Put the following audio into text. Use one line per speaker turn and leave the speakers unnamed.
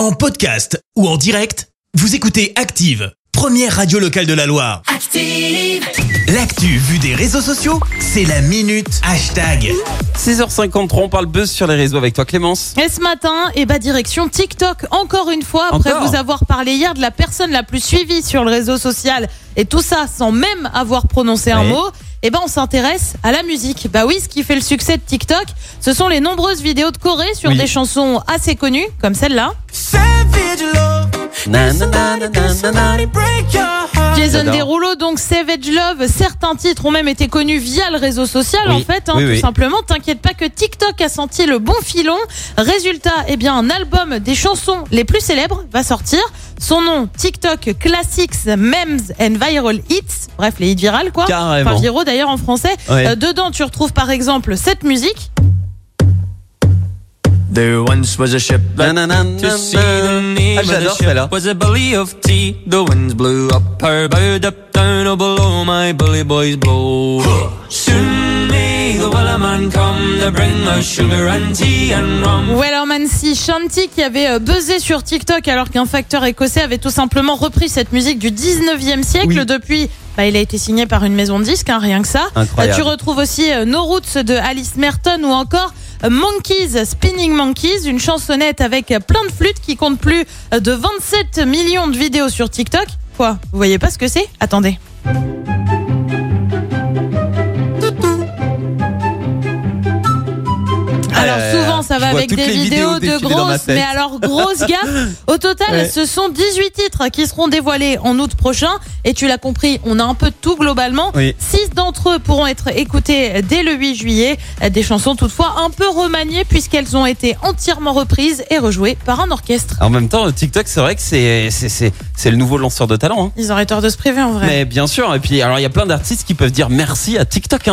En podcast ou en direct, vous écoutez Active, première radio locale de la Loire.
Active.
L'actu vue des réseaux sociaux, c'est la minute hashtag.
6h53, on parle buzz sur les réseaux avec toi Clémence.
Et ce matin, eh ben, direction TikTok, encore une fois, après
Encore
vous avoir parlé hier de la personne la plus suivie sur le réseau social, et tout ça sans même avoir prononcé un
Ouais.
mot, eh ben, on s'intéresse à la musique. Bah oui, ce qui fait le succès de TikTok, ce sont les nombreuses vidéos de Corée sur
Oui.
des chansons assez connues, comme celle-là.
Na, na, na.
Jason. Derulo, donc Savage Love, certains titres ont même été connus via le réseau social
Oui.
en fait, hein,
Oui,
tout
oui.
simplement. T'inquiète pas que TikTok a senti le bon filon. Résultat, eh bien un album des chansons les plus célèbres va sortir. Son nom, TikTok Classics, Memes and Viral Hits. Bref, les hits virales quoi.
Carrément.
Enfin viraux d'ailleurs en français.
Ouais.
Euh, dedans, tu retrouves par exemple cette musique.
There once was a ship that
Na, na, na,
to
na,
sea.
na.
The name
Ah,
of the
j'adore
ship
celle-là.
was a belly of tea. The winds blew up her bow, up down, oh below my bully boys blow. Soon may the wellerman come to bring us sugar and tea and rum.
Wellerman C. Shanty qui avait euh, buzzé sur TikTok alors qu'un facteur écossais avait tout simplement repris cette musique du 19e siècle.
Oui.
Depuis, bah, il a été signé par une maison de disques, hein, rien que ça.
Incroyable.
Euh, tu retrouves aussi euh, No Roots de Alice Merton ou encore Monkeys, Spinning Monkeys, une chansonnette avec plein de flûtes qui compte plus de 27 millions de vidéos sur TikTok. Quoi Vous voyez pas ce que c'est? Attendez. Alors souvent ça va avec des vidéos,
vidéos
de grosses, mais alors grosse gaffe. Au total,
Ouais.
ce sont 18 titres qui seront dévoilés en août prochain. Et tu l'as compris, on a un peu de tout globalement.
Oui.
Six d'entre eux pourront être écoutés dès le 8 juillet. Des chansons toutefois un peu remaniées puisqu'elles ont été entièrement reprises et rejouées par un orchestre.
En même temps, TikTok, c'est vrai que c'est c'est c'est c'est le nouveau lanceur de talent. hein.
Ils auraient tort de se priver en vrai.
Mais bien sûr. Et puis alors, il y a plein d'artistes qui peuvent dire merci à TikTok. hein.